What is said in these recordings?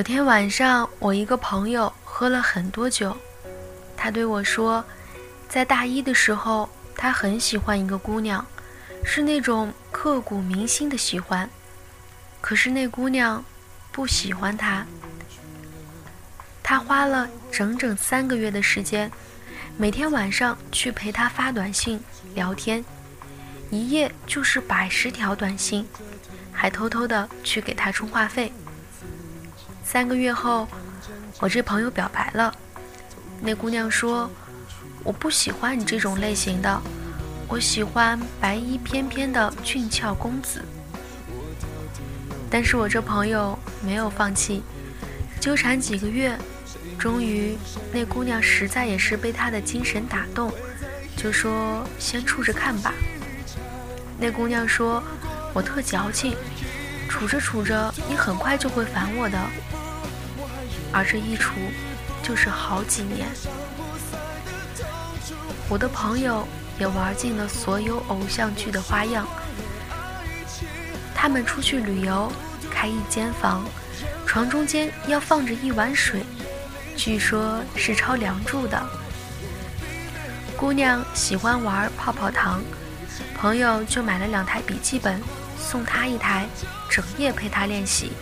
有天晚上，我一个朋友喝了很多酒，他对我说，在大一的时候，他很喜欢一个姑娘，是那种刻骨铭心的喜欢。可是那姑娘不喜欢他，他花了整整三个月的时间，每天晚上去陪她发短信聊天，一夜就是百十条短信，还偷偷的去给她充话费。三个月后，我这朋友表白了。那姑娘说：“我不喜欢你这种类型的，我喜欢白衣翩翩的俊俏公子。”但是我这朋友没有放弃，纠缠几个月，终于那姑娘实在也是被他的精神打动，就说：“先处着看吧。”那姑娘说：“我特矫情，处着处着，你很快就会烦我的。”而这一处就是好几年。我的朋友也玩尽了所有偶像剧的花样。他们出去旅游，开一间房，床中间要放着一碗水，据说是抄《梁祝》的。姑娘喜欢玩泡泡糖，朋友就买了两台笔记本，送她一台，整夜陪她练习。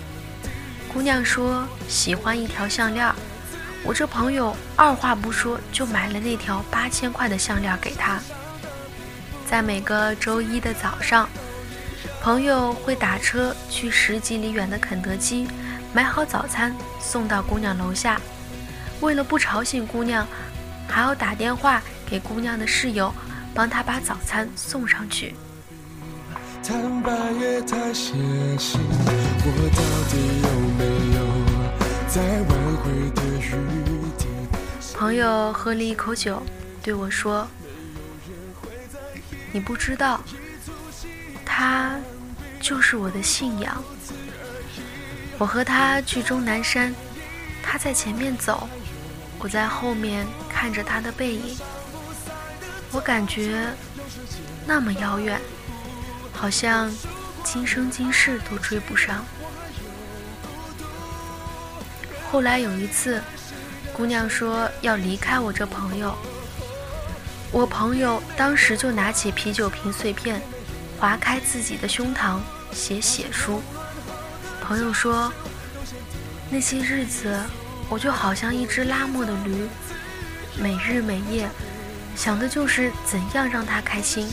姑娘说喜欢一条项链，我这朋友二话不说就买了那条八千块的项链给她。在每个周一的早上，朋友会打车去十几里远的肯德基，买好早餐送到姑娘楼下。为了不吵醒姑娘，还要打电话给姑娘的室友，帮她把早餐送上去。坦白也太血腥，我到底有没有在挽回的余地？朋友喝了一口酒，对我说：“你不知道，他就是我的信仰。我和他去终南山，他在前面走，我在后面看着他的背影，我感觉那么遥远。”好像今生今世都追不上。后来有一次，姑娘说要离开我这朋友，我朋友当时就拿起啤酒瓶碎片，划开自己的胸膛写血书。朋友说，那些日子我就好像一只拉磨的驴，每日每夜想的就是怎样让他开心。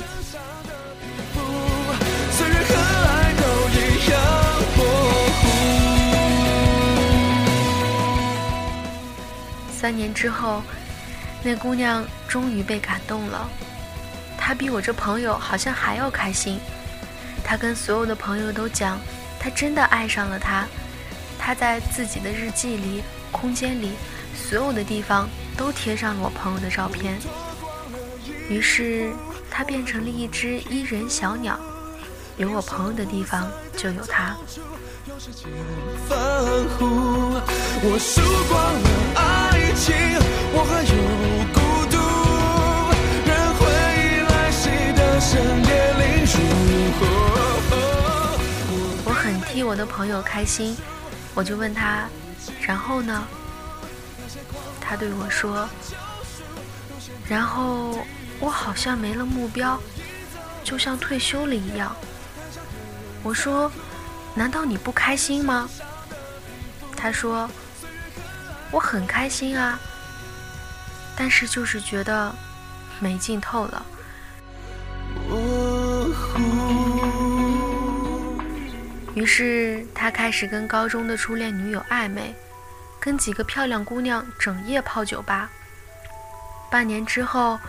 三年之后，那姑娘终于被感动了。她比我这朋友好像还要开心。她跟所有的朋友都讲，她真的爱上了他。她在自己的日记里、空间里，所有的地方都贴上了我朋友的照片。于是，她变成了一只伊人小鸟。有我朋友的地方，就有他。我很替我的朋友开心，我就问他，然后呢？他对我说，然后我好像没了目标，就像退休了一样。我说：“难道你不开心吗？”他说：“我很开心啊，但是就是觉得没劲透了。”于是他开始跟高中的初恋女友暧昧，跟几个漂亮姑娘整夜泡酒吧。半年之后，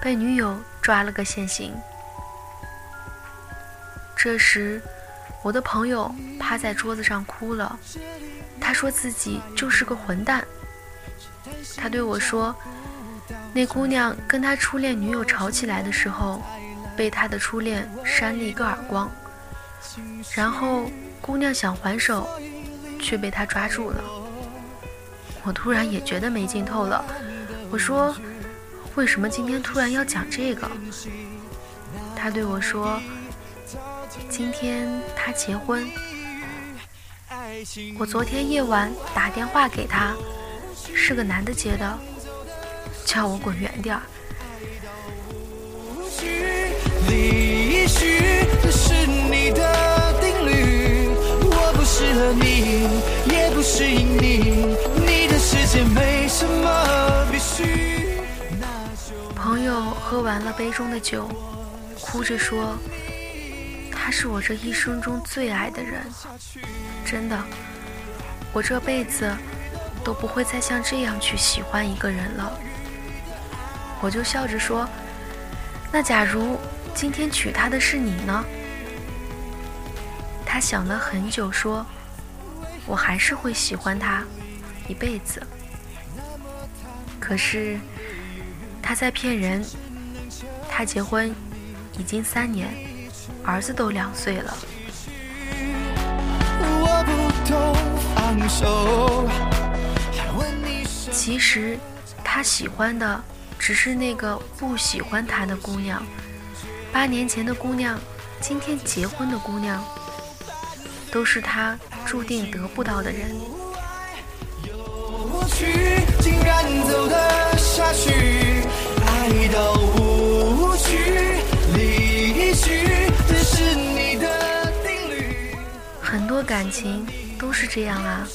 被女友抓了个现行。这时。我的朋友趴在桌子上哭了，他说自己就是个混蛋。他对我说，那姑娘跟他初恋女友吵起来的时候，被他的初恋扇了一个耳光，然后姑娘想还手，却被他抓住了。我突然也觉得没劲透了，我说，为什么今天突然要讲这个？他对我说。今天他结婚，我昨天夜晚打电话给他，是个男的接的，叫我滚远点儿。朋友喝完了杯中的酒，哭着说：“他是我这一生中最爱的人，真的，我这辈子都不会再像这样去喜欢一个人了。”我就笑着说：“那假如今天娶她的是你呢？”他想了很久，说：“我还是会喜欢她一辈子。”可是他在骗人。他结婚已经三年，儿子都两岁了。其实他喜欢的只是那个不喜欢他的姑娘。八年前的姑娘，今天结婚的姑娘。都是他注定得不到的人。感情都是这样啊，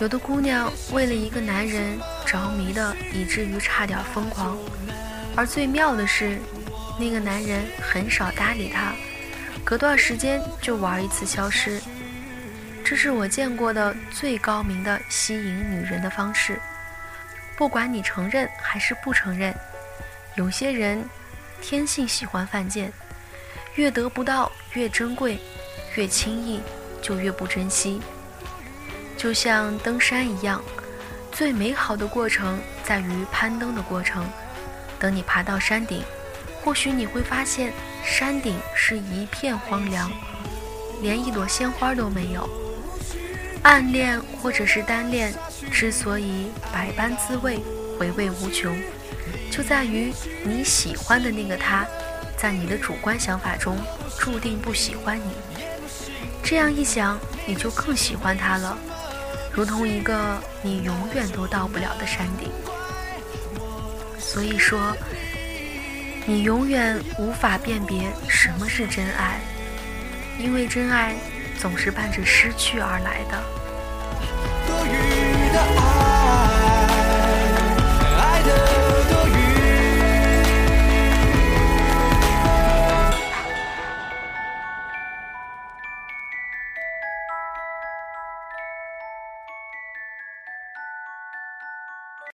有的姑娘为了一个男人着迷的，以至于差点疯狂，而最妙的是，那个男人很少搭理她。隔段时间就玩一次消失，这是我见过的最高明的吸引女人的方式。不管你承认还是不承认，有些人天性喜欢犯贱，越得不到越珍贵，越轻易就越不珍惜。就像登山一样，最美好的过程在于攀登的过程。等你爬到山顶。或许你会发现，山顶是一片荒凉，连一朵鲜花都没有。暗恋或者是单恋，之所以百般滋味，回味无穷，就在于你喜欢的那个他，在你的主观想法中注定不喜欢你。这样一想，你就更喜欢他了，如同一个你永远都到不了的山顶。所以说。你永远无法辨别什么是真爱，因为真爱总是伴着失去而来的。